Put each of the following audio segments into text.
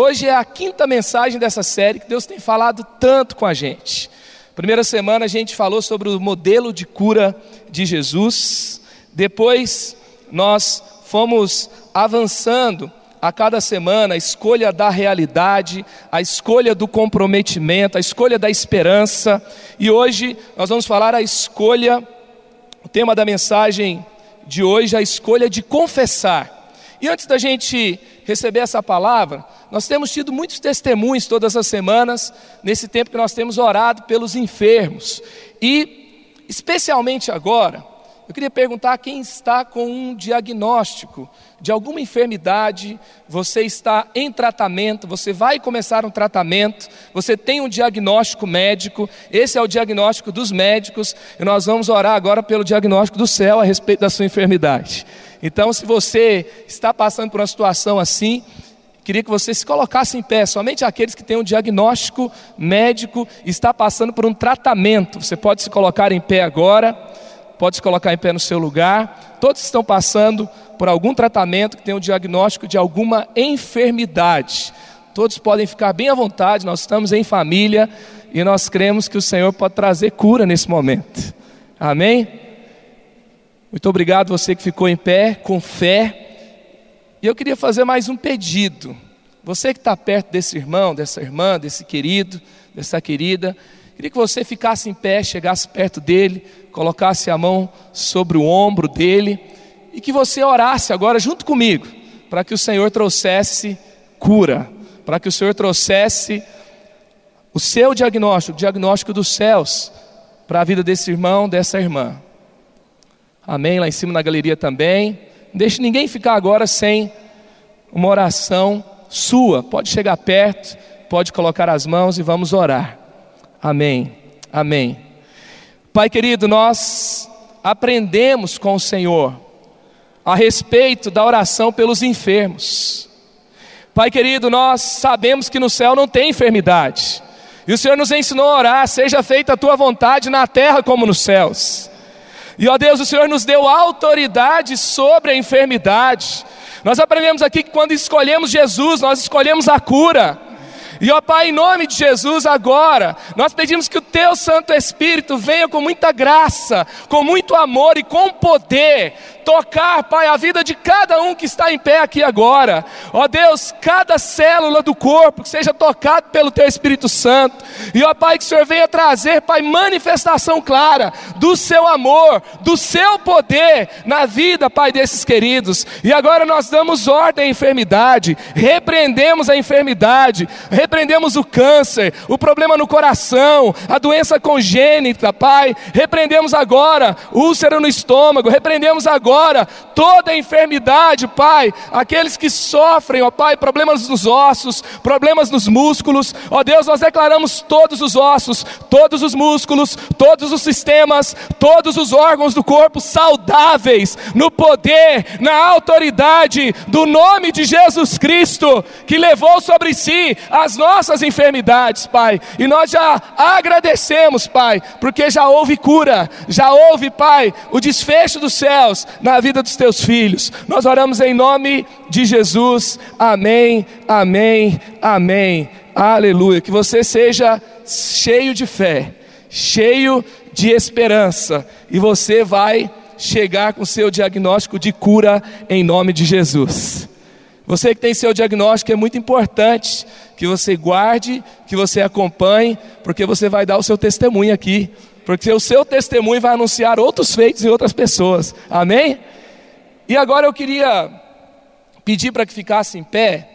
Hoje é a quinta mensagem dessa série que Deus tem falado tanto com a gente. Primeira semana a gente falou sobre o modelo de cura de Jesus. Depois nós fomos avançando a cada semana a escolha da realidade, a escolha do comprometimento, a escolha da esperança. E hoje nós vamos falar a escolha, o tema da mensagem de hoje, a escolha de confessar. E antes da gente receber essa palavra, nós temos tido muitos testemunhos todas as semanas, nesse tempo que nós temos orado pelos enfermos. E, especialmente agora, eu queria perguntar a quem está com um diagnóstico de alguma enfermidade, você está em tratamento, você vai começar um tratamento, você tem um diagnóstico médico, esse é o diagnóstico dos médicos, e nós vamos orar agora pelo diagnóstico do céu a respeito da sua enfermidade. Então, se você está passando por uma situação assim, queria que você se colocasse em pé, somente aqueles que têm um diagnóstico médico, está passando por um tratamento. Você pode se colocar em pé agora, pode se colocar em pé no seu lugar. Todos estão passando por algum tratamento que tem um diagnóstico de alguma enfermidade. Todos podem ficar bem à vontade, nós estamos em família e nós cremos que o Senhor pode trazer cura nesse momento. Amém? Muito obrigado você que ficou em pé, com fé. E eu queria fazer mais um pedido. Você que está perto desse irmão, dessa irmã, desse querido, dessa querida, queria que você ficasse em pé, chegasse perto dele, colocasse a mão sobre o ombro dele e que você orasse agora junto comigo, para que o Senhor trouxesse cura, para que o Senhor trouxesse o seu diagnóstico, o diagnóstico dos céus, para a vida desse irmão, dessa irmã. Amém? Lá em cima na galeria também. Não deixe ninguém ficar agora sem uma oração sua. Pode chegar perto, pode colocar as mãos e vamos orar. Amém. Amém. Pai querido, nós aprendemos com o Senhor a respeito da oração pelos enfermos. Pai querido, nós sabemos que no céu não tem enfermidade. E o Senhor nos ensinou a orar: seja feita a tua vontade na terra como nos céus. E ó Deus, o Senhor nos deu autoridade sobre a enfermidade. Nós aprendemos aqui que quando escolhemos Jesus, nós escolhemos a cura. E ó Pai, em nome de Jesus, agora, nós pedimos que o Teu Santo Espírito venha com muita graça, com muito amor e com poder, tocar, Pai, a vida de cada um que está em pé aqui agora. Ó Deus, cada célula do corpo que seja tocado pelo Teu Espírito Santo. E ó Pai, que o Senhor venha trazer, Pai, manifestação clara do Seu amor, do Seu poder na vida, Pai, desses queridos. E agora nós damos ordem à enfermidade, repreendemos a enfermidade, repreendemos o câncer, o problema no coração, a doença congênita, Pai. Repreendemos agora úlcera no estômago, repreendemos agora toda enfermidade, Pai, aqueles que sofrem, ó Pai, problemas nos ossos, problemas nos músculos, ó Deus, nós declaramos todos os ossos, todos os músculos, todos os sistemas, todos os órgãos do corpo saudáveis, no poder, na autoridade do nome de Jesus Cristo, que levou sobre si as nossas enfermidades, Pai, e nós já agradecemos, Pai, porque já houve cura, já houve, Pai, o desfecho dos céus na vida dos teus filhos. Nós oramos em nome de Jesus. Amém, amém, amém. Aleluia. Que você seja cheio de fé, cheio de esperança, e você vai chegar com seu diagnóstico de cura em nome de Jesus. Você que tem seu diagnóstico é muito importante que você guarde, que você acompanhe, porque você vai dar o seu testemunho aqui porque o seu testemunho vai anunciar outros feitos em outras pessoas. Amém? E agora eu queria pedir para que ficasse em pé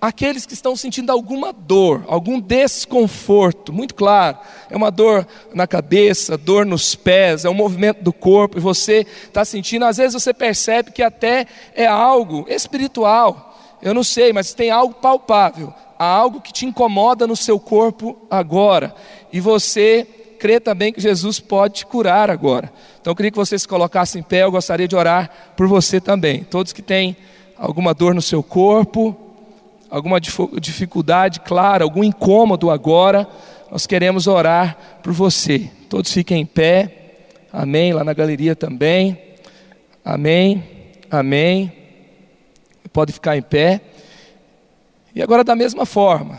aqueles que estão sentindo alguma dor, algum desconforto, muito claro, é uma dor na cabeça, dor nos pés, é um movimento do corpo, e você está sentindo, às vezes você percebe que até é algo espiritual, eu não sei, mas tem algo palpável, há algo que te incomoda no seu corpo agora, e você crê também que Jesus pode te curar agora. Então eu queria que você se colocasse em pé, eu gostaria de orar por você também. Todos que têm alguma dor no seu corpo, alguma dificuldade, claro, algum incômodo agora, nós queremos orar por você. Todos fiquem em pé. Amém. Lá na galeria também. Amém. Amém. Pode ficar em pé. E agora, da mesma forma,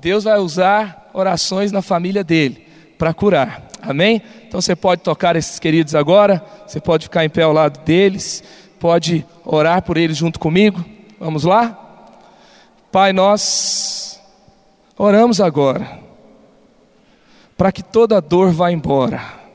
Deus vai usar orações na família dele para curar. Amém? Então você pode tocar esses queridos agora, você pode ficar em pé ao lado deles, pode orar por eles junto comigo. Vamos lá? Pai, nós oramos agora para que toda dor vá embora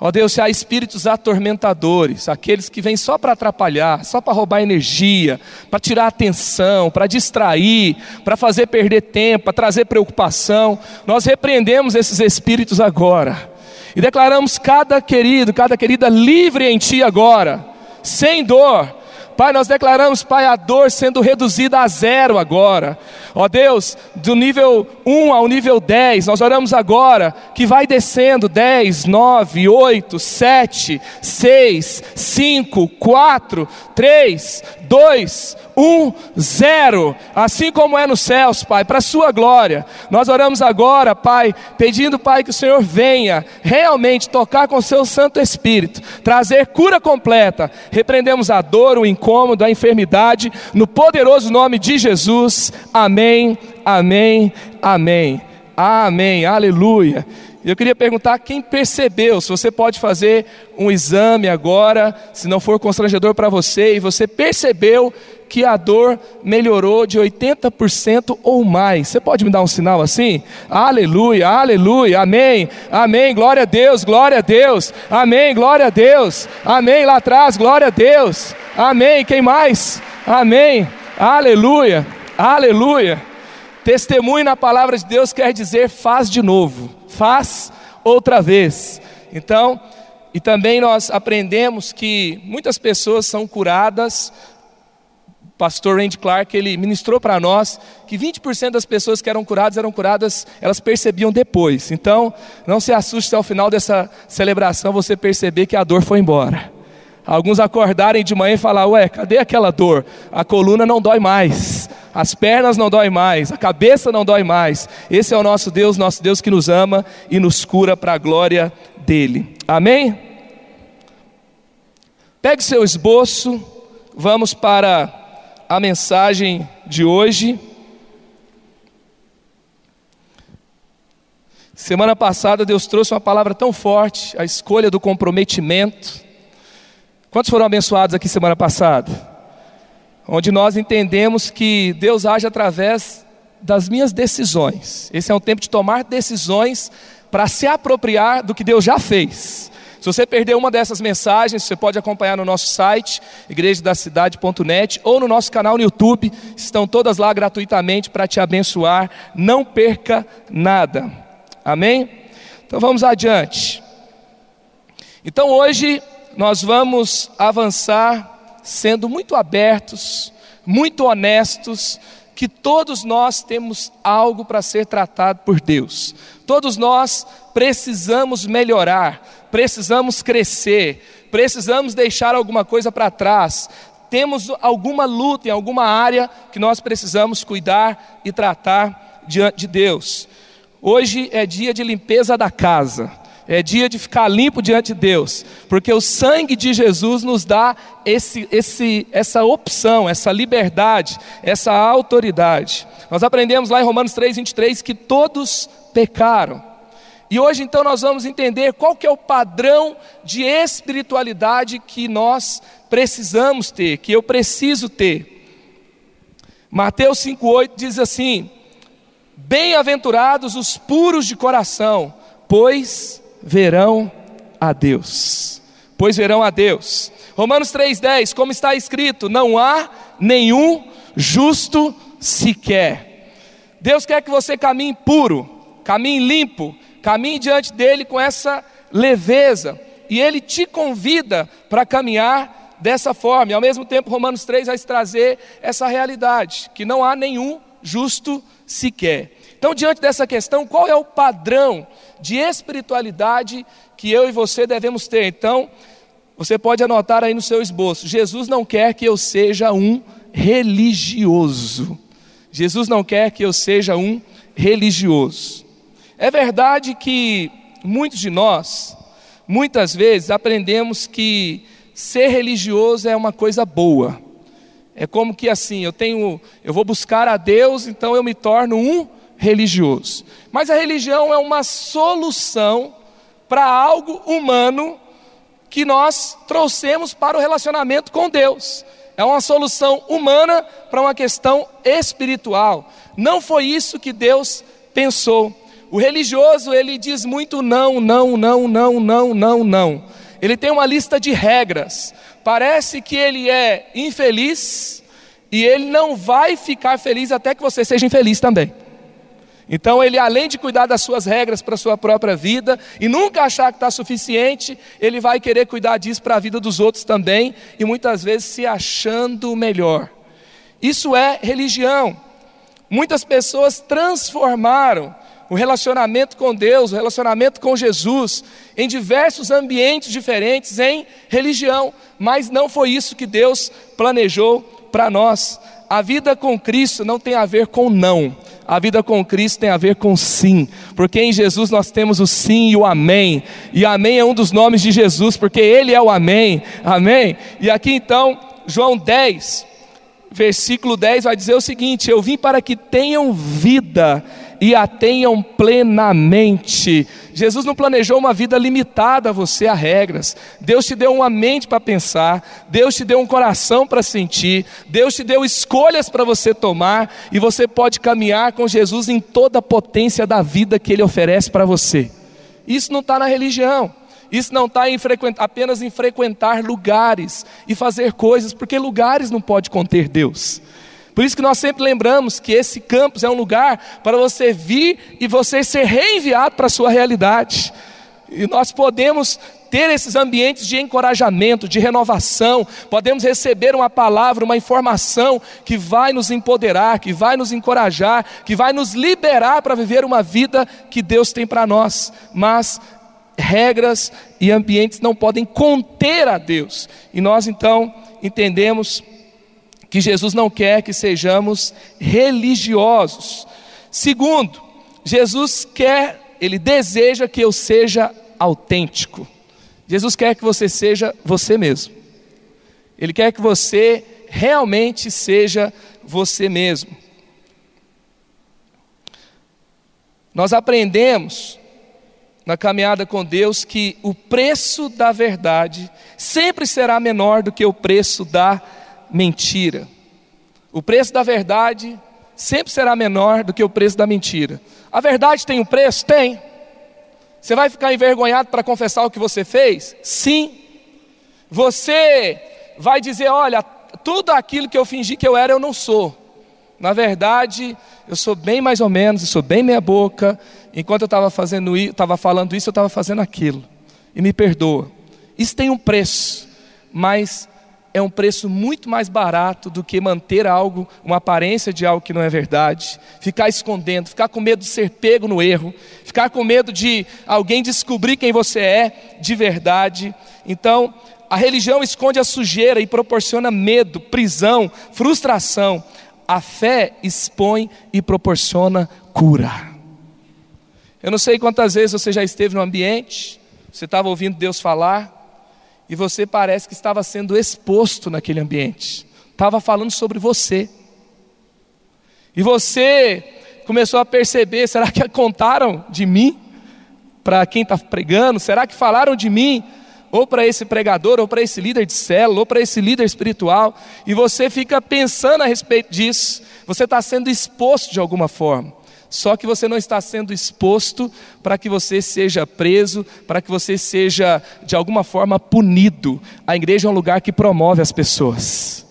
Ó Deus, se há espíritos atormentadores, aqueles que vêm só para atrapalhar, só para roubar energia, para tirar atenção, para distrair, para fazer perder tempo, para trazer preocupação, nós repreendemos esses espíritos agora. E declaramos cada querido, cada querida livre em Ti agora, sem dor, Pai, nós declaramos, Pai, a dor sendo reduzida a zero agora. Ó Deus, do nível 1 ao nível 10, nós oramos agora que vai descendo 10, 9, 8, 7, 6, 5, 4, 3, 2, 1, 0. Assim como é nos céus, Pai, para a Sua glória. Nós oramos agora, Pai, pedindo, Pai, que o Senhor venha realmente tocar com o Seu Santo Espírito, trazer cura completa. Repreendemos a dor, o incômodo, a enfermidade, no poderoso nome de Jesus. Amém, amém, amém. Amém, aleluia. Eu queria perguntar quem percebeu, se você pode fazer um exame agora, se não for constrangedor para você, e você percebeu que a dor melhorou de 80% ou mais. Você pode me dar um sinal assim? Aleluia, aleluia, amém, amém, glória a Deus, glória a Deus, amém, glória a Deus, amém, lá atrás, glória a Deus, amém, quem mais? Amém, aleluia, aleluia. Testemunho na palavra de Deus quer dizer faz de novo, faz outra vez. Então, e também nós aprendemos que muitas pessoas são curadas pastor Randy Clark, ele ministrou para nós que 20% das pessoas que eram curadas eram curadas, elas percebiam depois. Então, não se assuste ao final dessa celebração você perceber que a dor foi embora. Alguns acordarem de manhã e falar: "Ué, cadê aquela dor? A coluna não dói mais, as pernas não doem mais, a cabeça não dói mais". Esse é o nosso Deus, nosso Deus que nos ama e nos cura para a glória dele. Amém? Pegue seu esboço, vamos para a mensagem de hoje. Semana passada Deus trouxe uma palavra tão forte, a escolha do comprometimento. Quantos foram abençoados aqui semana passada? Onde nós entendemos que Deus age através das minhas decisões. Esse é um tempo de tomar decisões para se apropriar do que Deus já fez. Se você perdeu uma dessas mensagens, você pode acompanhar no nosso site, igrejadacidade.net, ou no nosso canal no YouTube, estão todas lá gratuitamente para te abençoar. Não perca nada. Amém? Então vamos adiante. Então hoje nós vamos avançar sendo muito abertos, muito honestos, que todos nós temos algo para ser tratado por Deus. Todos nós precisamos melhorar, precisamos crescer, precisamos deixar alguma coisa para trás, temos alguma luta em alguma área que nós precisamos cuidar e tratar diante de Deus. Hoje é dia de limpeza da casa, é dia de ficar limpo diante de Deus, porque o sangue de Jesus nos dá esse, esse, essa opção, essa liberdade, essa autoridade. Nós aprendemos lá em Romanos 3, 23 que todos pecaram. E hoje então nós vamos entender qual que é o padrão de espiritualidade que nós precisamos ter, que eu preciso ter. Mateus 5:8 diz assim: Bem-aventurados os puros de coração, pois verão a Deus. Pois verão a Deus. Romanos 3:10, como está escrito, não há nenhum justo sequer. Deus quer que você caminhe puro, caminhe limpo, Caminhe diante dele com essa leveza, e ele te convida para caminhar dessa forma. E ao mesmo tempo, Romanos 3 vai trazer essa realidade, que não há nenhum justo sequer. Então, diante dessa questão, qual é o padrão de espiritualidade que eu e você devemos ter? Então, você pode anotar aí no seu esboço: Jesus não quer que eu seja um religioso. Jesus não quer que eu seja um religioso. É verdade que muitos de nós, muitas vezes, aprendemos que ser religioso é uma coisa boa. É como que assim, eu tenho, eu vou buscar a Deus, então eu me torno um religioso. Mas a religião é uma solução para algo humano que nós trouxemos para o relacionamento com Deus. É uma solução humana para uma questão espiritual. Não foi isso que Deus pensou. O religioso, ele diz muito não, não, não, não, não, não, não. Ele tem uma lista de regras. Parece que ele é infeliz e ele não vai ficar feliz até que você seja infeliz também. Então, ele, além de cuidar das suas regras para a sua própria vida e nunca achar que está suficiente, ele vai querer cuidar disso para a vida dos outros também e muitas vezes se achando melhor. Isso é religião. Muitas pessoas transformaram o relacionamento com Deus, o relacionamento com Jesus, em diversos ambientes diferentes, em religião, mas não foi isso que Deus planejou para nós. A vida com Cristo não tem a ver com não, a vida com Cristo tem a ver com sim, porque em Jesus nós temos o sim e o amém, e amém é um dos nomes de Jesus, porque Ele é o amém, amém. E aqui então, João 10, versículo 10 vai dizer o seguinte: Eu vim para que tenham vida e a tenham plenamente. Jesus não planejou uma vida limitada a você a regras. Deus te deu uma mente para pensar, Deus te deu um coração para sentir, Deus te deu escolhas para você tomar e você pode caminhar com Jesus em toda a potência da vida que Ele oferece para você. Isso não está na religião. Isso não está apenas em frequentar lugares e fazer coisas, porque lugares não pode conter Deus. Por isso que nós sempre lembramos que esse campus é um lugar para você vir e você ser reenviado para a sua realidade. E nós podemos ter esses ambientes de encorajamento, de renovação, podemos receber uma palavra, uma informação que vai nos empoderar, que vai nos encorajar, que vai nos liberar para viver uma vida que Deus tem para nós. Mas regras e ambientes não podem conter a Deus. E nós então entendemos que Jesus não quer que sejamos religiosos. Segundo, Jesus quer, ele deseja que eu seja autêntico. Jesus quer que você seja você mesmo. Ele quer que você realmente seja você mesmo. Nós aprendemos na caminhada com Deus que o preço da verdade sempre será menor do que o preço da mentira. O preço da verdade sempre será menor do que o preço da mentira. A verdade tem um preço? Tem. Você vai ficar envergonhado para confessar o que você fez? Sim. Você vai dizer: olha, tudo aquilo que eu fingi que eu era, eu não sou. Na verdade, eu sou bem mais ou menos, eu sou bem meia boca. Enquanto eu estava fazendo, estava falando isso, eu estava fazendo aquilo. E me perdoa. Isso tem um preço, mas é um preço muito mais barato do que manter algo, uma aparência de algo que não é verdade, ficar escondendo, ficar com medo de ser pego no erro, ficar com medo de alguém descobrir quem você é de verdade. Então, a religião esconde a sujeira e proporciona medo, prisão, frustração. A fé expõe e proporciona cura. Eu não sei quantas vezes você já esteve no ambiente, você estava ouvindo Deus falar, e você parece que estava sendo exposto naquele ambiente, estava falando sobre você. E você começou a perceber: será que contaram de mim para quem está pregando? Será que falaram de mim? Ou para esse pregador, ou para esse líder de célula, ou para esse líder espiritual, e você fica pensando a respeito disso, você está sendo exposto de alguma forma. Só que você não está sendo exposto para que você seja preso, para que você seja de alguma forma punido. A igreja é um lugar que promove as pessoas.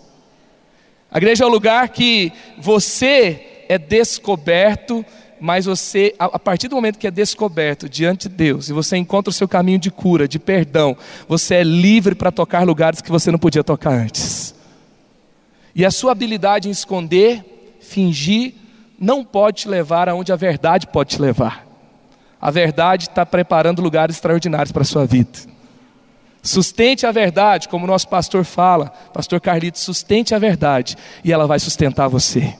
A igreja é um lugar que você é descoberto, mas você, a partir do momento que é descoberto diante de Deus e você encontra o seu caminho de cura, de perdão, você é livre para tocar lugares que você não podia tocar antes. E a sua habilidade em esconder, fingir, não pode te levar aonde a verdade pode te levar. A verdade está preparando lugares extraordinários para a sua vida. Sustente a verdade, como o nosso pastor fala, pastor Carlito, sustente a verdade e ela vai sustentar você.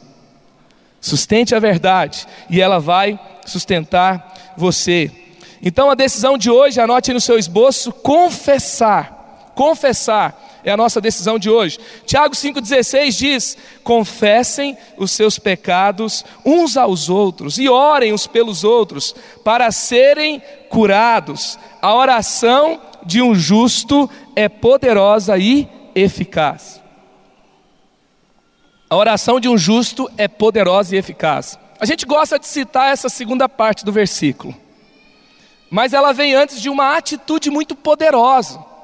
Sustente a verdade e ela vai sustentar você. Então a decisão de hoje, anote no seu esboço, confessar. Confessar é a nossa decisão de hoje. Tiago 5,16 diz: confessem os seus pecados uns aos outros e orem uns pelos outros para serem curados. A oração de um justo é poderosa e eficaz. A oração de um justo é poderosa e eficaz. A gente gosta de citar essa segunda parte do versículo, mas ela vem antes de uma atitude muito poderosa.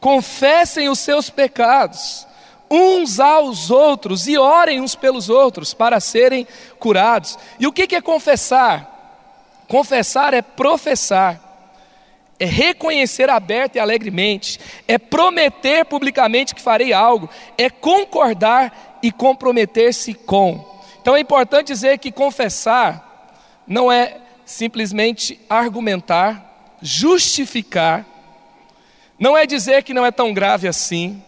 Confessem os seus pecados uns aos outros e orem uns pelos outros para serem curados. E o que é confessar? Confessar é professar é reconhecer aberta e alegremente, é prometer publicamente que farei algo, é concordar e comprometer-se com. Então é importante dizer que confessar não é simplesmente argumentar, justificar, não é dizer que não é tão grave assim,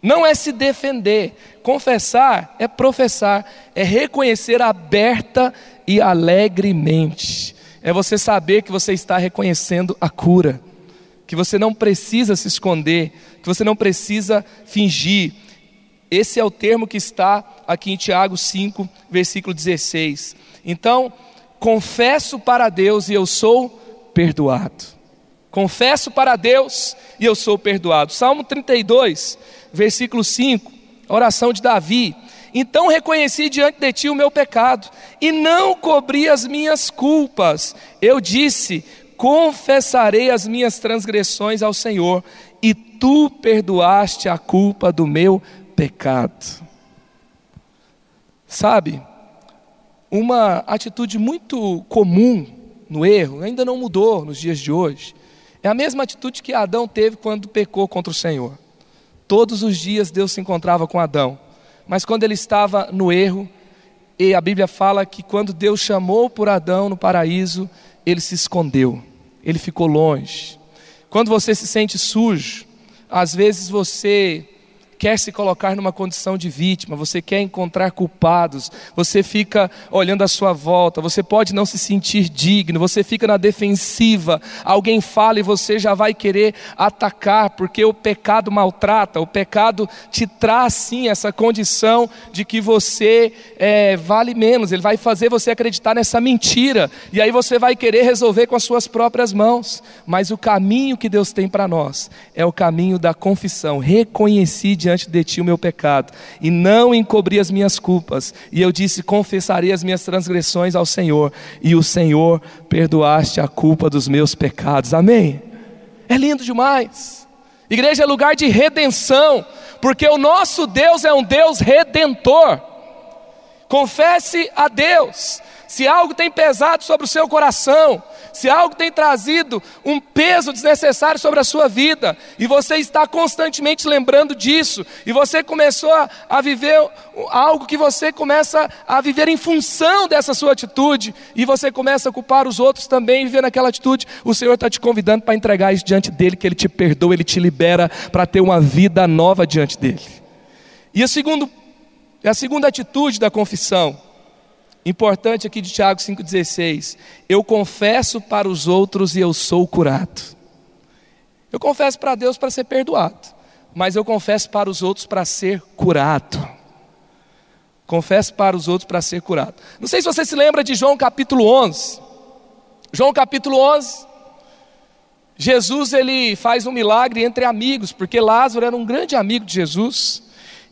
não é se defender. Confessar é professar, é reconhecer aberta e alegremente é você saber que você está reconhecendo a cura, que você não precisa se esconder, que você não precisa fingir. Esse é o termo que está aqui em Tiago 5, versículo 16. Então, confesso para Deus e eu sou perdoado. Confesso para Deus e eu sou perdoado. Salmo 32, versículo 5, oração de Davi. Então reconheci diante de ti o meu pecado e não cobri as minhas culpas. Eu disse: confessarei as minhas transgressões ao Senhor, e tu perdoaste a culpa do meu pecado. Sabe, uma atitude muito comum no erro, ainda não mudou nos dias de hoje, é a mesma atitude que Adão teve quando pecou contra o Senhor. Todos os dias Deus se encontrava com Adão mas quando ele estava no erro, e a Bíblia fala que quando Deus chamou por Adão no paraíso, ele se escondeu, ele ficou longe. Quando você se sente sujo, às vezes você quer se colocar numa condição de vítima, você quer encontrar culpados, você fica olhando à sua volta, você pode não se sentir digno, você fica na defensiva, alguém fala e você já vai querer atacar, porque o pecado maltrata, o pecado te traz sim essa condição de que você é, vale menos, ele vai fazer você acreditar nessa mentira, e aí você vai querer resolver com as suas próprias mãos, mas o caminho que Deus tem para nós é o caminho da confissão, reconhecer diante de ti o meu pecado, e não encobri as minhas culpas. E eu disse: confessarei as minhas transgressões ao Senhor, e o Senhor perdoaste a culpa dos meus pecados. Amém? É lindo demais. Igreja é lugar de redenção, porque o nosso Deus é um Deus redentor. Confesse a Deus, se algo tem pesado sobre o seu coração, se algo tem trazido um peso desnecessário sobre a sua vida, e você está constantemente lembrando disso, e você começou a, a viver algo que você começa a viver em função dessa sua atitude, e você começa a culpar os outros também, viver naquela atitude, o Senhor está te convidando para entregar isso diante dele, que ele te perdoa, ele te libera para ter uma vida nova diante dele. E a, segundo, a segunda atitude da confissão Importante aqui de Tiago 5,16: Eu confesso para os outros e eu sou curado. Eu confesso para Deus para ser perdoado, mas eu confesso para os outros para ser curado. Confesso para os outros para ser curado. Não sei se você se lembra de João capítulo 11. João capítulo 11. Jesus ele faz um milagre entre amigos, porque Lázaro era um grande amigo de Jesus.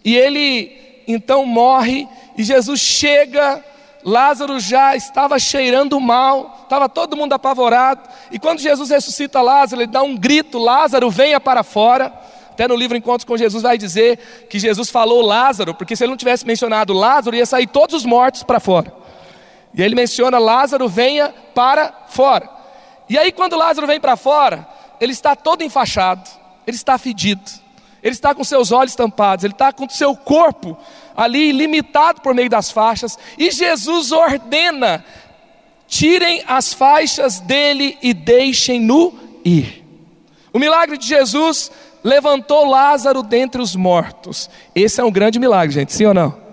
E ele então morre e Jesus chega Lázaro já estava cheirando mal, estava todo mundo apavorado. E quando Jesus ressuscita Lázaro, ele dá um grito: Lázaro, venha para fora. Até no livro Encontros com Jesus vai dizer que Jesus falou Lázaro, porque se ele não tivesse mencionado Lázaro, ia sair todos os mortos para fora. E aí ele menciona: Lázaro, venha para fora. E aí, quando Lázaro vem para fora, ele está todo enfaixado, ele está fedido, ele está com seus olhos tampados, ele está com seu corpo ali limitado por meio das faixas, e Jesus ordena: tirem as faixas dele e deixem-no ir. O milagre de Jesus levantou Lázaro dentre os mortos. Esse é um grande milagre, gente, sim ou não?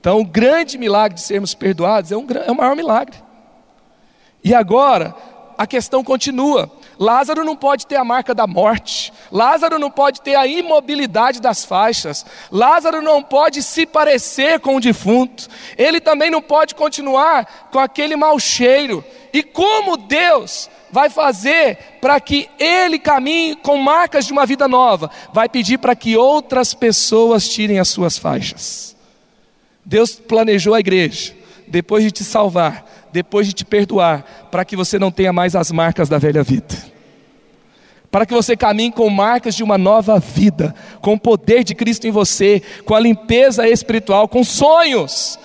Então, o grande milagre de sermos perdoados é, um, é o maior milagre. E agora, a questão continua. Lázaro não pode ter a marca da morte, Lázaro não pode ter a imobilidade das faixas, Lázaro não pode se parecer com o defunto, ele também não pode continuar com aquele mau cheiro. E como Deus vai fazer para que ele caminhe com marcas de uma vida nova? Vai pedir para que outras pessoas tirem as suas faixas. Deus planejou a igreja, depois de te salvar, depois de te perdoar, para que você não tenha mais as marcas da velha vida. Para que você caminhe com marcas de uma nova vida, com o poder de Cristo em você, com a limpeza espiritual, com sonhos,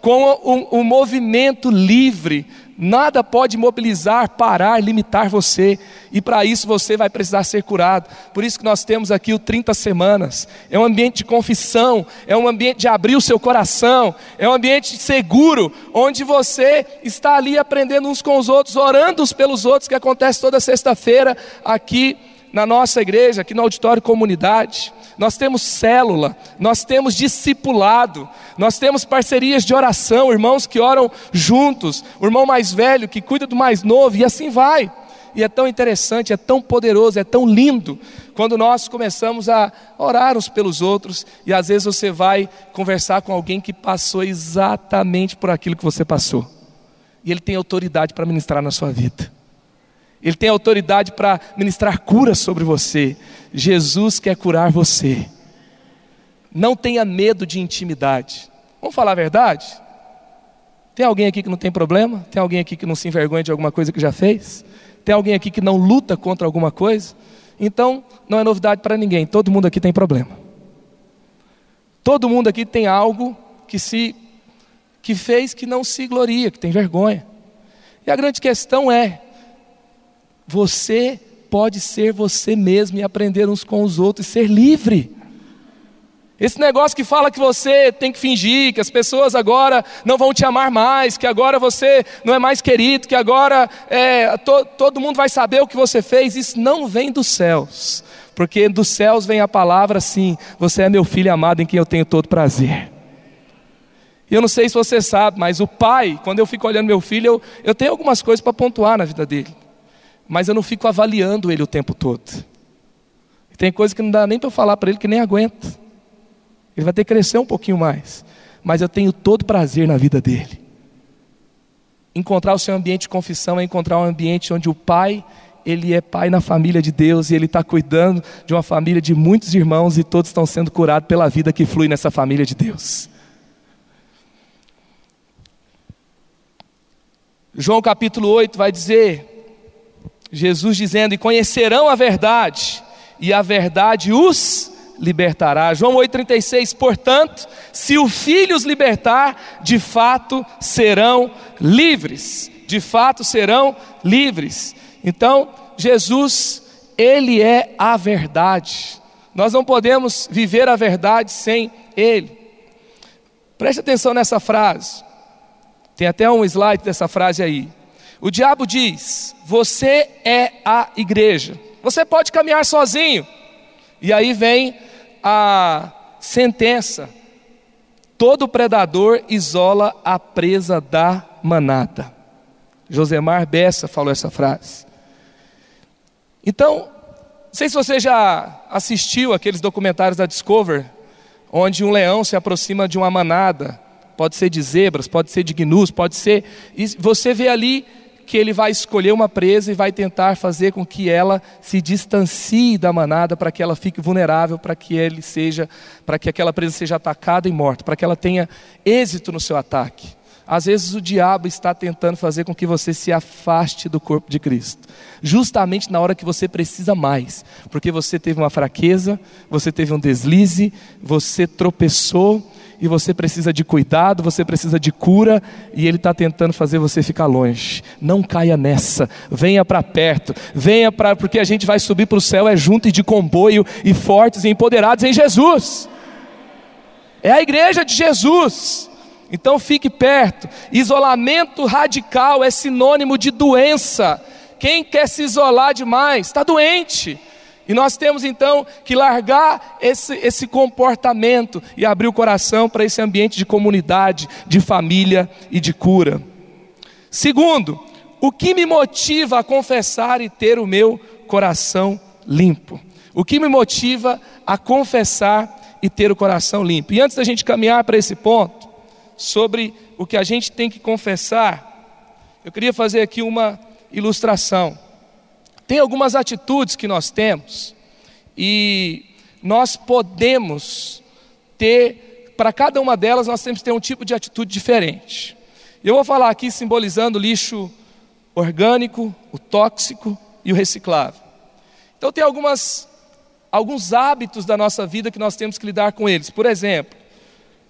com o, o movimento livre Nada pode mobilizar, parar, limitar você, e para isso você vai precisar ser curado. Por isso que nós temos aqui o 30 semanas. É um ambiente de confissão, é um ambiente de abrir o seu coração, é um ambiente seguro, onde você está ali aprendendo uns com os outros, orando uns pelos outros, que acontece toda sexta-feira aqui na nossa igreja, aqui no auditório comunidade nós temos célula, nós temos discipulado, nós temos parcerias de oração, irmãos que oram juntos, o irmão mais velho que cuida do mais novo, e assim vai. E é tão interessante, é tão poderoso, é tão lindo quando nós começamos a orar uns pelos outros e às vezes você vai conversar com alguém que passou exatamente por aquilo que você passou. E ele tem autoridade para ministrar na sua vida. Ele tem autoridade para ministrar cura sobre você. Jesus quer curar você. Não tenha medo de intimidade. Vamos falar a verdade? Tem alguém aqui que não tem problema? Tem alguém aqui que não se envergonha de alguma coisa que já fez? Tem alguém aqui que não luta contra alguma coisa? Então, não é novidade para ninguém. Todo mundo aqui tem problema. Todo mundo aqui tem algo que se que fez que não se gloria, que tem vergonha. E a grande questão é: você pode ser você mesmo e aprender uns com os outros e ser livre. Esse negócio que fala que você tem que fingir, que as pessoas agora não vão te amar mais, que agora você não é mais querido, que agora é, to, todo mundo vai saber o que você fez, isso não vem dos céus, porque dos céus vem a palavra assim: você é meu filho amado em quem eu tenho todo prazer. E eu não sei se você sabe, mas o pai, quando eu fico olhando meu filho, eu, eu tenho algumas coisas para pontuar na vida dele mas eu não fico avaliando ele o tempo todo. Tem coisa que não dá nem para eu falar para ele que nem aguenta. Ele vai ter que crescer um pouquinho mais. Mas eu tenho todo prazer na vida dele. Encontrar o seu ambiente de confissão é encontrar um ambiente onde o pai, ele é pai na família de Deus e ele está cuidando de uma família de muitos irmãos e todos estão sendo curados pela vida que flui nessa família de Deus. João capítulo 8 vai dizer Jesus dizendo: E conhecerão a verdade, e a verdade os libertará. João 8,36: Portanto, se o Filho os libertar, de fato serão livres. De fato serão livres. Então, Jesus, Ele é a verdade. Nós não podemos viver a verdade sem Ele. Preste atenção nessa frase. Tem até um slide dessa frase aí. O diabo diz: Você é a igreja. Você pode caminhar sozinho. E aí vem a sentença: todo predador isola a presa da manada. Josemar Bessa falou essa frase. Então, não sei se você já assistiu aqueles documentários da Discover, onde um leão se aproxima de uma manada, pode ser de zebras, pode ser de gnus, pode ser. E você vê ali que ele vai escolher uma presa e vai tentar fazer com que ela se distancie da manada para que ela fique vulnerável, para que ele seja, para que aquela presa seja atacada e morta, para que ela tenha êxito no seu ataque. Às vezes o diabo está tentando fazer com que você se afaste do corpo de Cristo, justamente na hora que você precisa mais, porque você teve uma fraqueza, você teve um deslize, você tropeçou, e você precisa de cuidado, você precisa de cura e ele está tentando fazer você ficar longe. Não caia nessa, venha para perto, venha para, porque a gente vai subir para o céu é junto e de comboio e fortes e empoderados em Jesus. É a igreja de Jesus. Então fique perto. Isolamento radical é sinônimo de doença. Quem quer se isolar demais está doente. E nós temos então que largar esse, esse comportamento e abrir o coração para esse ambiente de comunidade, de família e de cura. Segundo, o que me motiva a confessar e ter o meu coração limpo? O que me motiva a confessar e ter o coração limpo? E antes da gente caminhar para esse ponto, sobre o que a gente tem que confessar, eu queria fazer aqui uma ilustração. Tem algumas atitudes que nós temos e nós podemos ter, para cada uma delas, nós temos que ter um tipo de atitude diferente. Eu vou falar aqui simbolizando lixo orgânico, o tóxico e o reciclável. Então, tem algumas, alguns hábitos da nossa vida que nós temos que lidar com eles. Por exemplo,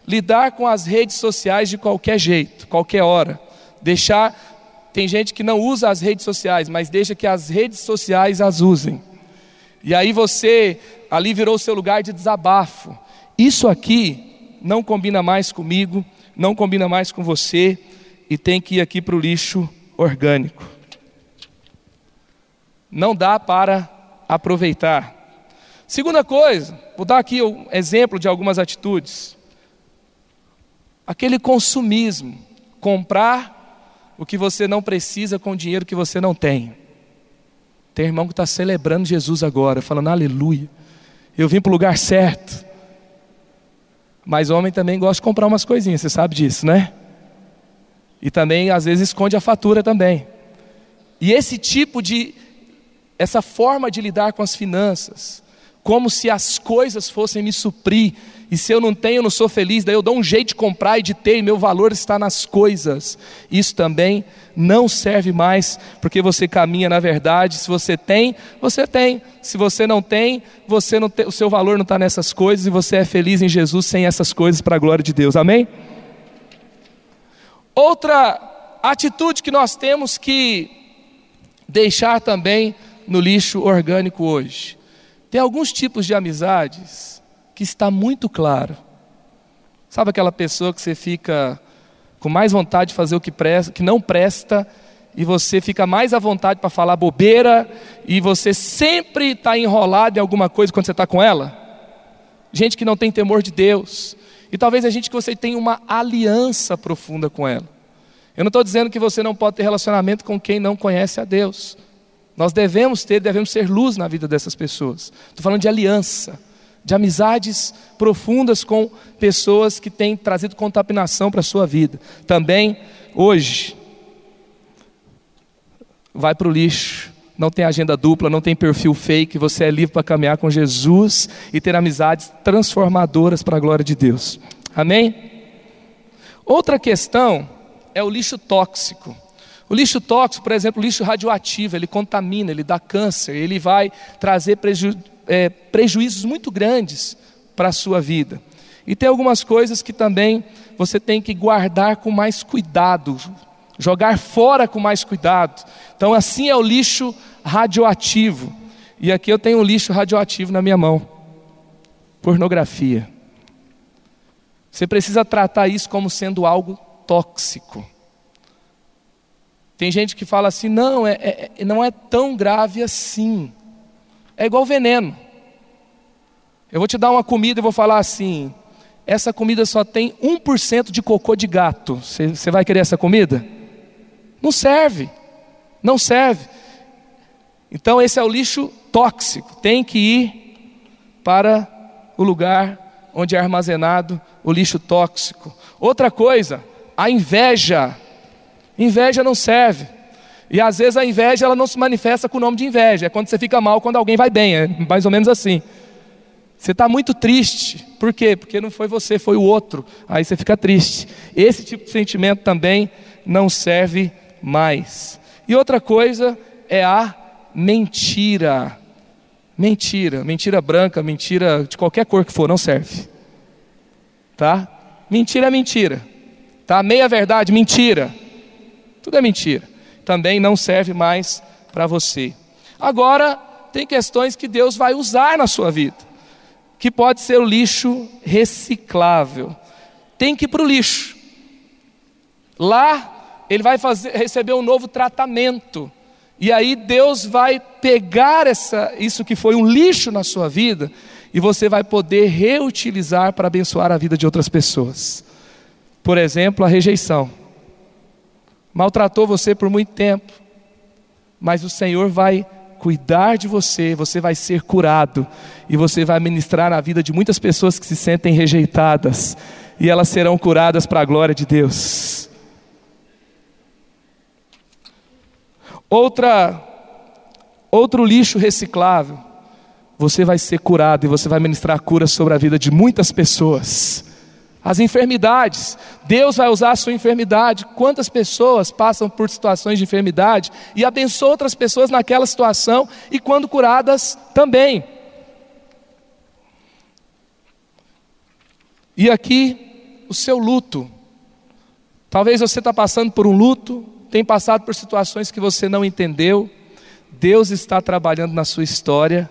lidar com as redes sociais de qualquer jeito, qualquer hora. Deixar tem gente que não usa as redes sociais, mas deixa que as redes sociais as usem. E aí você ali virou seu lugar de desabafo. Isso aqui não combina mais comigo, não combina mais com você e tem que ir aqui para o lixo orgânico. Não dá para aproveitar. Segunda coisa, vou dar aqui um exemplo de algumas atitudes. Aquele consumismo, comprar o que você não precisa com o dinheiro que você não tem. Tem irmão que está celebrando Jesus agora, falando aleluia. Eu vim para o lugar certo. Mas homem também gosta de comprar umas coisinhas, você sabe disso, né? E também às vezes esconde a fatura também. E esse tipo de, essa forma de lidar com as finanças, como se as coisas fossem me suprir, e se eu não tenho, eu não sou feliz, daí eu dou um jeito de comprar e de ter, e meu valor está nas coisas. Isso também não serve mais, porque você caminha na verdade. Se você tem, você tem. Se você não tem, você não tem, o seu valor não está nessas coisas e você é feliz em Jesus sem essas coisas para a glória de Deus. Amém? Outra atitude que nós temos que deixar também no lixo orgânico hoje. Tem alguns tipos de amizades que está muito claro. Sabe aquela pessoa que você fica com mais vontade de fazer o que, presta, que não presta, e você fica mais à vontade para falar bobeira, e você sempre está enrolado em alguma coisa quando você está com ela? Gente que não tem temor de Deus. E talvez a gente que você tenha uma aliança profunda com ela. Eu não estou dizendo que você não pode ter relacionamento com quem não conhece a Deus. Nós devemos ter, devemos ser luz na vida dessas pessoas. Estou falando de aliança de amizades profundas com pessoas que têm trazido contaminação para a sua vida. Também, hoje, vai para o lixo, não tem agenda dupla, não tem perfil fake, você é livre para caminhar com Jesus e ter amizades transformadoras para a glória de Deus. Amém? Outra questão é o lixo tóxico. O lixo tóxico, por exemplo, o lixo radioativo, ele contamina, ele dá câncer, ele vai trazer prejuízo é, prejuízos muito grandes para a sua vida. E tem algumas coisas que também você tem que guardar com mais cuidado, jogar fora com mais cuidado. Então, assim é o lixo radioativo. E aqui eu tenho um lixo radioativo na minha mão: pornografia. Você precisa tratar isso como sendo algo tóxico. Tem gente que fala assim: não, é, é, não é tão grave assim. É igual veneno. Eu vou te dar uma comida e vou falar assim: essa comida só tem 1% de cocô de gato. Você vai querer essa comida? Não serve. Não serve. Então, esse é o lixo tóxico. Tem que ir para o lugar onde é armazenado o lixo tóxico. Outra coisa, a inveja. Inveja não serve. E às vezes a inveja ela não se manifesta com o nome de inveja. É quando você fica mal, quando alguém vai bem. É mais ou menos assim. Você está muito triste. Por quê? Porque não foi você, foi o outro. Aí você fica triste. Esse tipo de sentimento também não serve mais. E outra coisa é a mentira. Mentira, mentira branca, mentira de qualquer cor que for, não serve. Tá? mentira é mentira. Tá? Meia verdade, mentira. Tudo é mentira. Também não serve mais para você. Agora, tem questões que Deus vai usar na sua vida, que pode ser o lixo reciclável. Tem que ir para o lixo. Lá, ele vai fazer, receber um novo tratamento. E aí Deus vai pegar essa, isso que foi um lixo na sua vida e você vai poder reutilizar para abençoar a vida de outras pessoas. Por exemplo, a rejeição. Maltratou você por muito tempo, mas o Senhor vai cuidar de você, você vai ser curado e você vai ministrar na vida de muitas pessoas que se sentem rejeitadas e elas serão curadas para a glória de Deus. Outra outro lixo reciclável, você vai ser curado e você vai ministrar cura sobre a vida de muitas pessoas. As enfermidades, Deus vai usar a sua enfermidade. Quantas pessoas passam por situações de enfermidade e abençoa outras pessoas naquela situação e quando curadas também. E aqui, o seu luto. Talvez você está passando por um luto, tem passado por situações que você não entendeu. Deus está trabalhando na sua história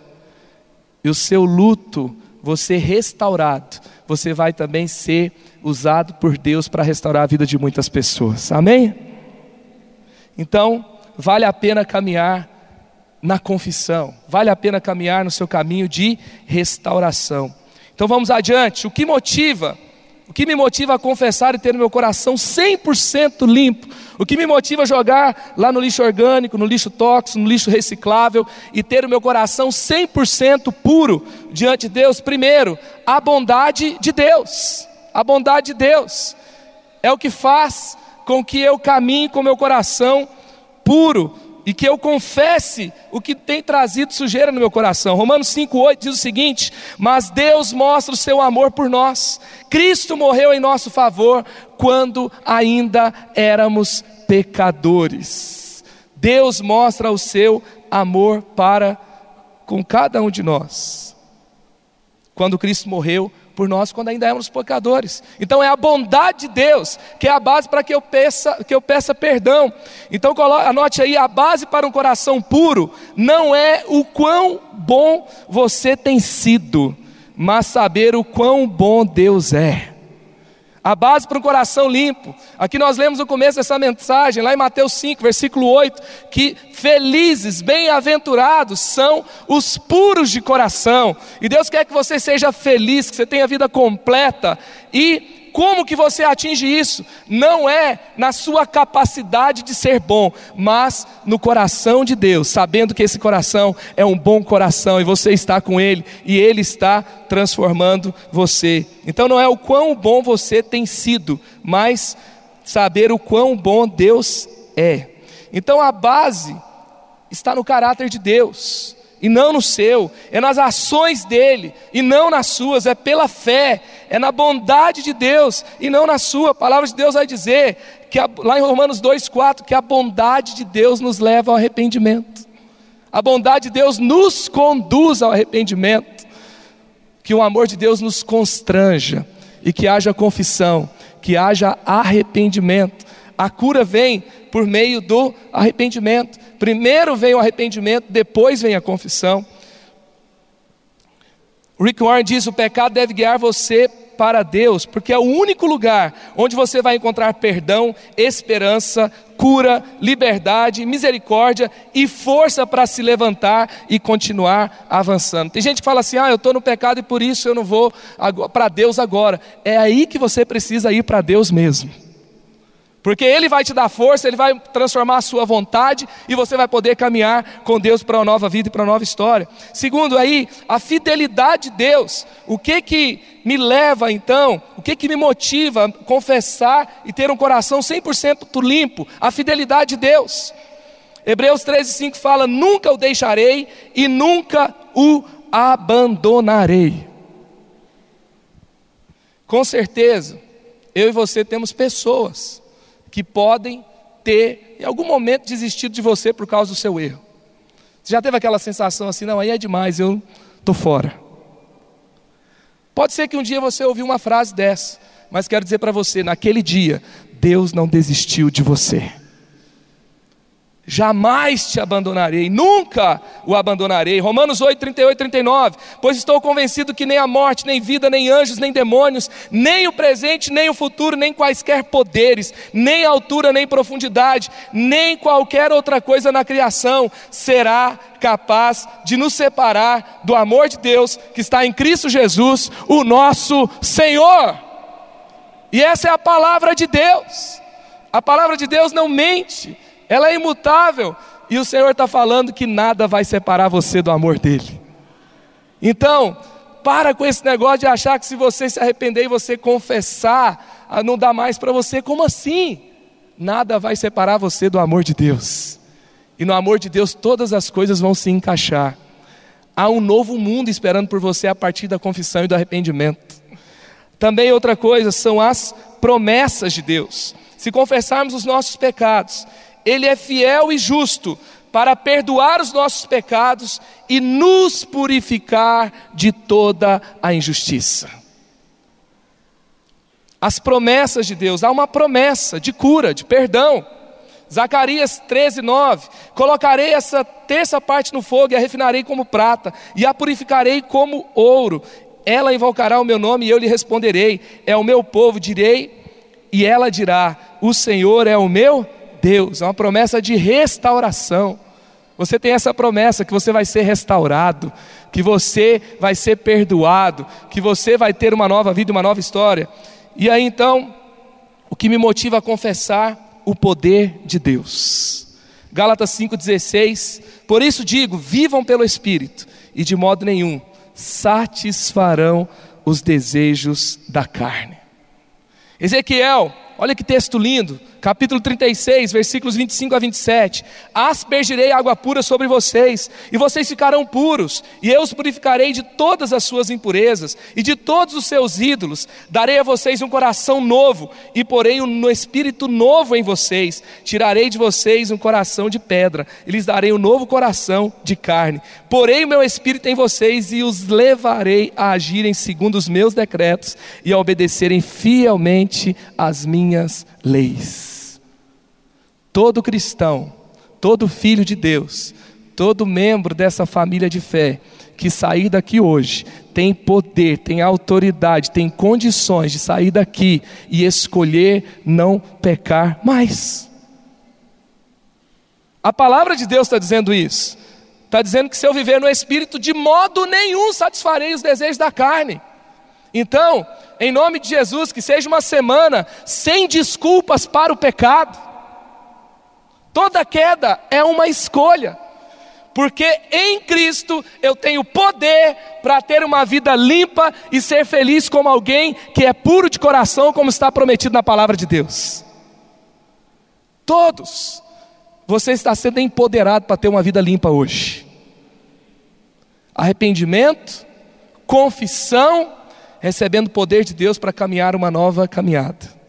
e o seu luto, você restaurado você vai também ser usado por Deus para restaurar a vida de muitas pessoas. Amém? Então, vale a pena caminhar na confissão, vale a pena caminhar no seu caminho de restauração. Então vamos adiante. O que motiva? O que me motiva a confessar e ter meu coração 100% limpo? O que me motiva a jogar lá no lixo orgânico, no lixo tóxico, no lixo reciclável e ter o meu coração 100% puro diante de Deus? Primeiro, a bondade de Deus. A bondade de Deus é o que faz com que eu caminhe com meu coração puro e que eu confesse o que tem trazido sujeira no meu coração. Romanos 5,8 diz o seguinte: Mas Deus mostra o seu amor por nós, Cristo morreu em nosso favor quando ainda éramos pecadores. Deus mostra o seu amor para com cada um de nós. Quando Cristo morreu, por nós quando ainda éramos pecadores. Então é a bondade de Deus que é a base para que eu peça, que eu peça perdão. Então anote aí, a base para um coração puro não é o quão bom você tem sido, mas saber o quão bom Deus é a base para um coração limpo. Aqui nós lemos no começo dessa mensagem, lá em Mateus 5, versículo 8, que felizes, bem-aventurados são os puros de coração. E Deus quer que você seja feliz, que você tenha vida completa e como que você atinge isso? Não é na sua capacidade de ser bom, mas no coração de Deus, sabendo que esse coração é um bom coração e você está com ele e ele está transformando você. Então não é o quão bom você tem sido, mas saber o quão bom Deus é. Então a base está no caráter de Deus e não no seu, é nas ações dele e não nas suas, é pela fé, é na bondade de Deus e não na sua. A palavra de Deus vai dizer que a, lá em Romanos 2:4 que a bondade de Deus nos leva ao arrependimento. A bondade de Deus nos conduz ao arrependimento. Que o amor de Deus nos constranja e que haja confissão, que haja arrependimento. A cura vem por meio do arrependimento. Primeiro vem o arrependimento, depois vem a confissão. Rick Warren diz: o pecado deve guiar você para Deus, porque é o único lugar onde você vai encontrar perdão, esperança, cura, liberdade, misericórdia e força para se levantar e continuar avançando. Tem gente que fala assim: ah, eu estou no pecado e por isso eu não vou para Deus agora. É aí que você precisa ir para Deus mesmo. Porque Ele vai te dar força, Ele vai transformar a sua vontade e você vai poder caminhar com Deus para uma nova vida e para uma nova história. Segundo aí, a fidelidade de Deus. O que que me leva então, o que que me motiva a confessar e ter um coração 100% limpo? A fidelidade de Deus. Hebreus 13, 5 fala: Nunca o deixarei e nunca o abandonarei. Com certeza, eu e você temos pessoas que podem ter, em algum momento, desistido de você por causa do seu erro. Você já teve aquela sensação assim, não, aí é demais, eu estou fora. Pode ser que um dia você ouviu uma frase dessa, Mas quero dizer para você, naquele dia, Deus não desistiu de você. Jamais te abandonarei, nunca o abandonarei. Romanos 8, 38, 39. Pois estou convencido que nem a morte, nem vida, nem anjos, nem demônios, nem o presente, nem o futuro, nem quaisquer poderes, nem altura, nem profundidade, nem qualquer outra coisa na criação será capaz de nos separar do amor de Deus que está em Cristo Jesus, o nosso Senhor. E essa é a palavra de Deus. A palavra de Deus não mente ela é imutável. E o Senhor está falando que nada vai separar você do amor dEle. Então, para com esse negócio de achar que se você se arrepender e você confessar, ah, não dá mais para você. Como assim? Nada vai separar você do amor de Deus. E no amor de Deus todas as coisas vão se encaixar. Há um novo mundo esperando por você a partir da confissão e do arrependimento. Também outra coisa são as promessas de Deus. Se confessarmos os nossos pecados ele é fiel e justo para perdoar os nossos pecados e nos purificar de toda a injustiça. As promessas de Deus, há uma promessa de cura, de perdão. Zacarias 13, 9: Colocarei essa terça parte no fogo e a refinarei como prata, e a purificarei como ouro. Ela invocará o meu nome e eu lhe responderei: É o meu povo, direi, e ela dirá: O Senhor é o meu Deus, é uma promessa de restauração. Você tem essa promessa que você vai ser restaurado, que você vai ser perdoado, que você vai ter uma nova vida, uma nova história. E aí então, o que me motiva a confessar o poder de Deus. Gálatas 5:16. Por isso digo, vivam pelo espírito e de modo nenhum satisfarão os desejos da carne. Ezequiel, olha que texto lindo capítulo 36, versículos 25 a 27. Aspergirei água pura sobre vocês, e vocês ficarão puros, e eu os purificarei de todas as suas impurezas e de todos os seus ídolos. Darei a vocês um coração novo, e porei um espírito novo em vocês. Tirarei de vocês um coração de pedra, e lhes darei um novo coração de carne. Porei o meu espírito em vocês e os levarei a agirem segundo os meus decretos e a obedecerem fielmente às minhas leis. Todo cristão, todo filho de Deus, todo membro dessa família de fé que sair daqui hoje tem poder, tem autoridade, tem condições de sair daqui e escolher não pecar mais. A palavra de Deus está dizendo isso. Está dizendo que se eu viver no Espírito, de modo nenhum satisfarei os desejos da carne. Então, em nome de Jesus, que seja uma semana sem desculpas para o pecado Toda queda é uma escolha, porque em Cristo eu tenho poder para ter uma vida limpa e ser feliz como alguém que é puro de coração, como está prometido na palavra de Deus. Todos, você está sendo empoderado para ter uma vida limpa hoje. Arrependimento, confissão, recebendo o poder de Deus para caminhar uma nova caminhada.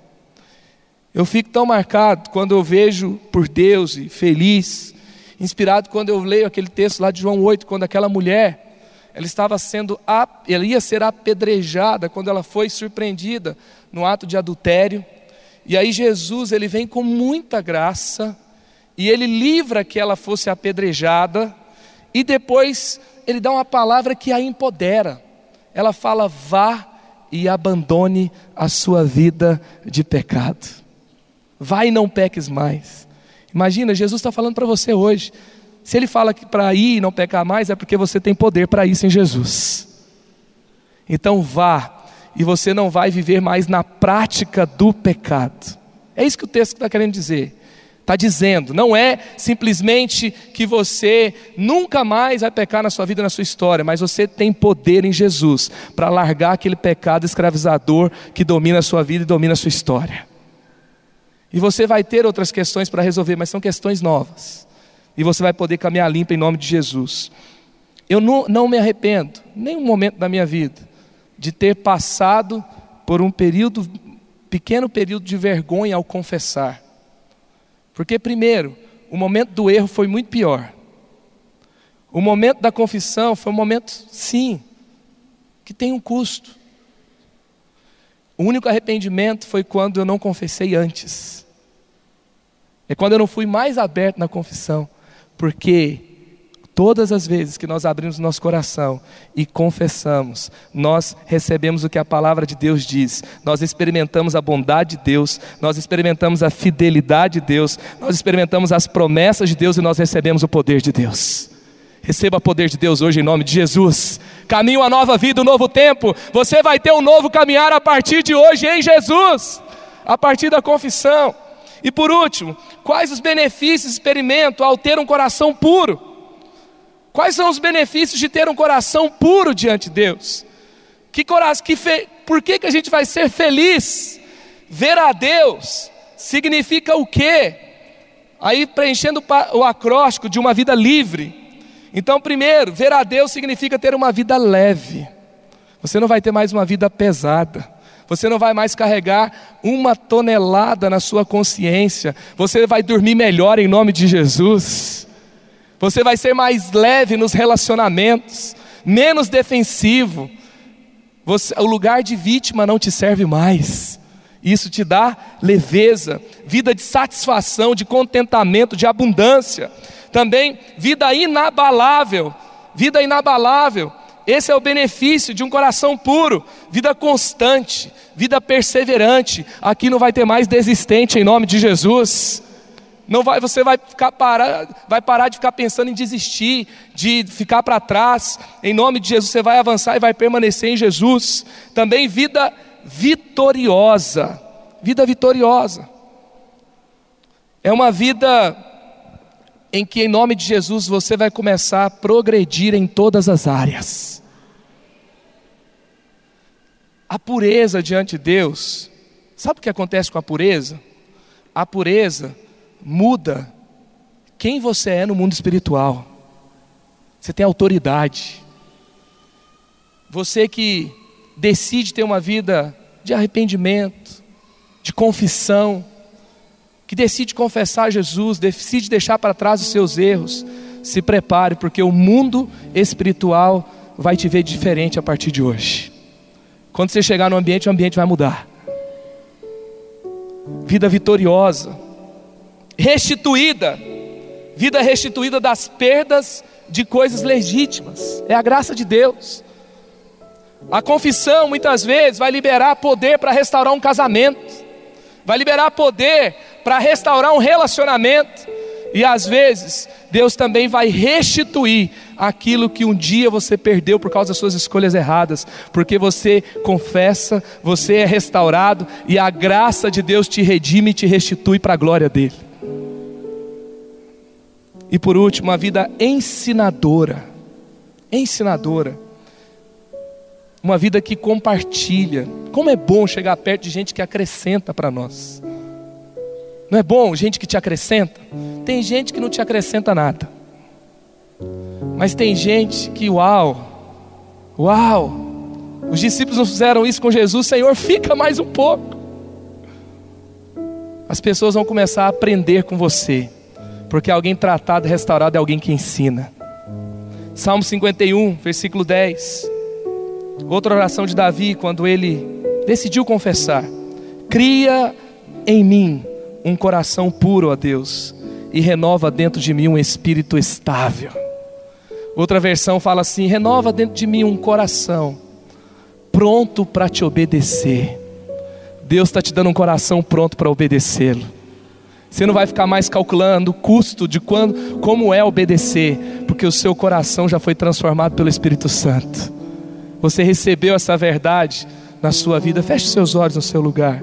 Eu fico tão marcado quando eu vejo por Deus e feliz, inspirado quando eu leio aquele texto lá de João 8, quando aquela mulher, ela estava sendo, ela ia ser apedrejada quando ela foi surpreendida no ato de adultério. E aí Jesus, ele vem com muita graça e ele livra que ela fosse apedrejada e depois ele dá uma palavra que a empodera. Ela fala: "Vá e abandone a sua vida de pecado". Vai e não peques mais. Imagina, Jesus está falando para você hoje. Se ele fala que para ir e não pecar mais, é porque você tem poder para isso em Jesus. Então vá, e você não vai viver mais na prática do pecado. É isso que o texto está querendo dizer. Está dizendo, não é simplesmente que você nunca mais vai pecar na sua vida, na sua história, mas você tem poder em Jesus para largar aquele pecado escravizador que domina a sua vida e domina a sua história. E você vai ter outras questões para resolver, mas são questões novas. E você vai poder caminhar limpo em nome de Jesus. Eu não, não me arrependo, nenhum momento da minha vida, de ter passado por um período, pequeno período de vergonha ao confessar. Porque, primeiro, o momento do erro foi muito pior. O momento da confissão foi um momento, sim, que tem um custo. O único arrependimento foi quando eu não confessei antes. É quando eu não fui mais aberto na confissão. Porque todas as vezes que nós abrimos nosso coração e confessamos, nós recebemos o que a palavra de Deus diz. Nós experimentamos a bondade de Deus, nós experimentamos a fidelidade de Deus, nós experimentamos as promessas de Deus e nós recebemos o poder de Deus. Receba o poder de Deus hoje em nome de Jesus. Caminho a nova vida, um novo tempo. Você vai ter um novo caminhar a partir de hoje em Jesus, a partir da confissão. E por último, quais os benefícios experimento ao ter um coração puro? Quais são os benefícios de ter um coração puro diante de Deus? Que coração, que fe, por que, que a gente vai ser feliz? Ver a Deus significa o quê? Aí preenchendo o acróstico de uma vida livre. Então, primeiro, ver a Deus significa ter uma vida leve. Você não vai ter mais uma vida pesada. Você não vai mais carregar uma tonelada na sua consciência. Você vai dormir melhor em nome de Jesus. Você vai ser mais leve nos relacionamentos, menos defensivo. Você, o lugar de vítima não te serve mais. Isso te dá leveza, vida de satisfação, de contentamento, de abundância. Também vida inabalável, vida inabalável. Esse é o benefício de um coração puro, vida constante, vida perseverante. Aqui não vai ter mais desistente em nome de Jesus. Não vai, você vai ficar parar, vai parar de ficar pensando em desistir, de ficar para trás. Em nome de Jesus você vai avançar e vai permanecer em Jesus. Também vida vitoriosa. Vida vitoriosa. É uma vida em que, em nome de Jesus, você vai começar a progredir em todas as áreas. A pureza diante de Deus, sabe o que acontece com a pureza? A pureza muda quem você é no mundo espiritual. Você tem autoridade. Você que decide ter uma vida de arrependimento, de confissão, que decide confessar Jesus, decide deixar para trás os seus erros, se prepare, porque o mundo espiritual vai te ver diferente a partir de hoje. Quando você chegar no ambiente, o ambiente vai mudar. Vida vitoriosa, restituída, vida restituída das perdas de coisas legítimas, é a graça de Deus. A confissão muitas vezes vai liberar poder para restaurar um casamento, vai liberar poder para restaurar um relacionamento. E às vezes, Deus também vai restituir aquilo que um dia você perdeu por causa das suas escolhas erradas, porque você confessa, você é restaurado e a graça de Deus te redime e te restitui para a glória dele. E por último, uma vida ensinadora. Ensinadora. Uma vida que compartilha. Como é bom chegar perto de gente que acrescenta para nós. Não é bom gente que te acrescenta? Tem gente que não te acrescenta nada. Mas tem gente que, uau, uau, os discípulos não fizeram isso com Jesus, Senhor, fica mais um pouco. As pessoas vão começar a aprender com você, porque alguém tratado, restaurado é alguém que ensina. Salmo 51, versículo 10. Outra oração de Davi, quando ele decidiu confessar: Cria em mim um coração puro a Deus e renova dentro de mim um espírito estável. Outra versão fala assim: renova dentro de mim um coração pronto para te obedecer. Deus está te dando um coração pronto para obedecê-lo. Você não vai ficar mais calculando o custo de quando, como é obedecer, porque o seu coração já foi transformado pelo Espírito Santo. Você recebeu essa verdade na sua vida. Feche seus olhos no seu lugar.